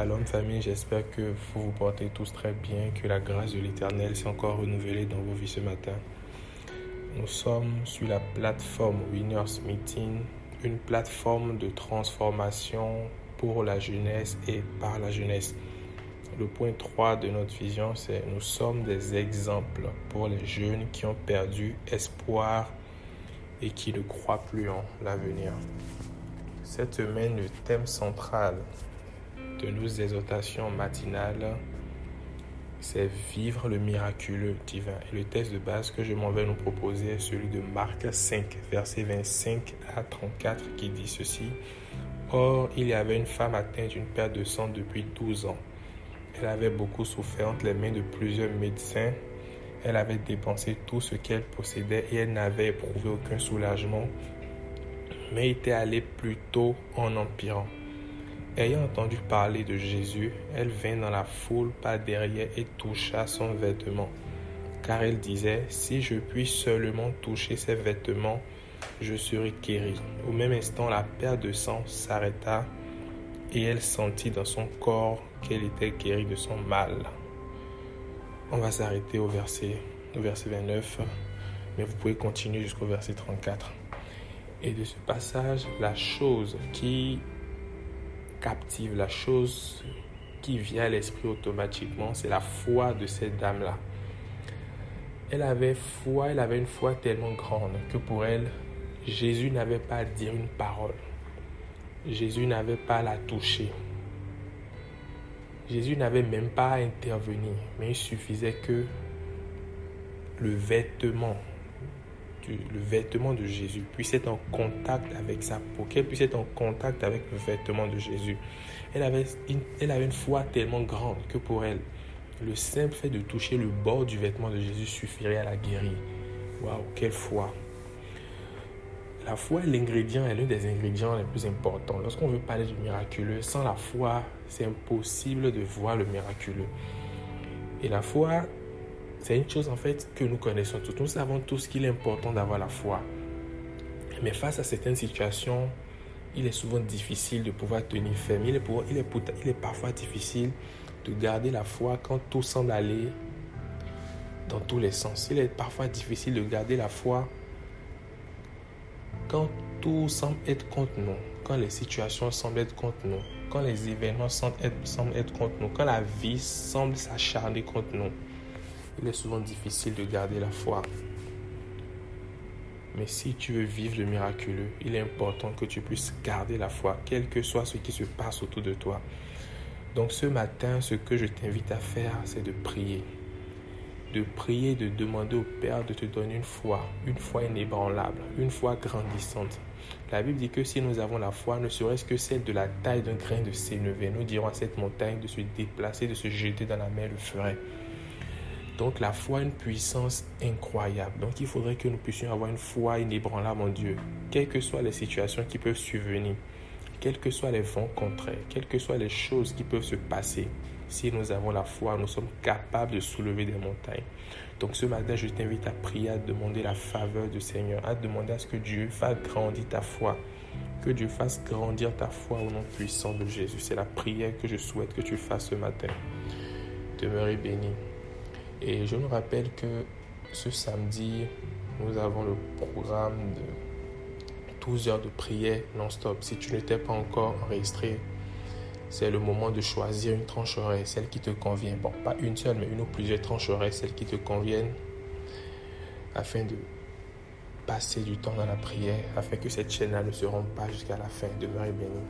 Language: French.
Shalom famille, j'espère que vous vous portez tous très bien, que la grâce de l'Éternel s'est encore renouvelée dans vos vies ce matin. Nous sommes sur la plateforme Winners Meeting, une plateforme de transformation pour la jeunesse et par la jeunesse. Le point 3 de notre vision, c'est nous sommes des exemples pour les jeunes qui ont perdu espoir et qui ne croient plus en l'avenir. Cette semaine, le thème central de nos exhortations matinales, c'est vivre le miraculeux divin. Et le texte de base que je m'en vais nous proposer est celui de Marc 5, verset 25 à 34, qui dit ceci. Or, il y avait une femme atteinte d'une perte de sang depuis 12 ans. Elle avait beaucoup souffert entre les mains de plusieurs médecins. Elle avait dépensé tout ce qu'elle possédait et elle n'avait éprouvé aucun soulagement, mais était allée plutôt en empirant. Ayant entendu parler de Jésus, elle vint dans la foule par derrière et toucha son vêtement. Car elle disait, si je puis seulement toucher ses vêtements, je serai guérie. Au même instant, la perte de sang s'arrêta et elle sentit dans son corps qu'elle était guérie de son mal. On va s'arrêter au verset, au verset 29, mais vous pouvez continuer jusqu'au verset 34. Et de ce passage, la chose qui captive, la chose qui vient à l'esprit automatiquement, c'est la foi de cette dame-là. Elle avait foi, elle avait une foi tellement grande que pour elle, Jésus n'avait pas à dire une parole. Jésus n'avait pas à la toucher. Jésus n'avait même pas à intervenir, mais il suffisait que le vêtement le vêtement de Jésus puisse être en contact avec sa peau, qu'elle puisse être en contact avec le vêtement de Jésus. Elle avait, une, elle avait une foi tellement grande que pour elle, le simple fait de toucher le bord du vêtement de Jésus suffirait à la guérir. Waouh, quelle foi! La foi est l'ingrédient, est l'un des ingrédients les plus importants. Lorsqu'on veut parler du miraculeux, sans la foi, c'est impossible de voir le miraculeux. Et la foi c'est une chose en fait que nous connaissons tous. Nous savons tous qu'il est important d'avoir la foi. Mais face à certaines situations, il est souvent difficile de pouvoir tenir ferme. Il est, parfois difficile de garder la foi quand tout semble aller dans tous les sens. Il est parfois difficile de garder la foi quand tout semble être contre nous, quand les situations semblent être contre nous, quand les événements semblent être contre nous, quand la vie semble s'acharner contre nous il est souvent difficile de garder la foi. Mais si tu veux vivre le miraculeux, il est important que tu puisses garder la foi, quel que soit ce qui se passe autour de toi. Donc ce matin, ce que je t'invite à faire, c'est de prier. De prier, de demander au Père de te donner une foi, une foi inébranlable, une foi grandissante. La Bible dit que si nous avons la foi, ne serait-ce que celle de la taille d'un grain de sénévé, nous dirons à cette montagne de se déplacer, de se jeter dans la mer, le ferait. Donc la foi a une puissance incroyable. Donc il faudrait que nous puissions avoir une foi inébranlable en Dieu, quelles que soient les situations qui peuvent survenir, quels que soient les vents contraires, quelles que soient les choses qui peuvent se passer. Si nous avons la foi, nous sommes capables de soulever des montagnes. Donc ce matin, je t'invite à prier, à demander la faveur du Seigneur, à demander à ce que Dieu fasse grandir ta foi, que Dieu fasse grandir ta foi au nom puissant de Jésus. C'est la prière que je souhaite que tu fasses ce matin. Demeurez béni. Et je me rappelle que ce samedi, nous avons le programme de 12 heures de prière non-stop. Si tu n'étais pas encore enregistré, c'est le moment de choisir une tranche horaire, celle qui te convient. Bon, pas une seule, mais une ou plusieurs tranches horaires, celles qui te conviennent, afin de passer du temps dans la prière, afin que cette chaîne-là ne se rompe pas jusqu'à la fin. Demeurez béni.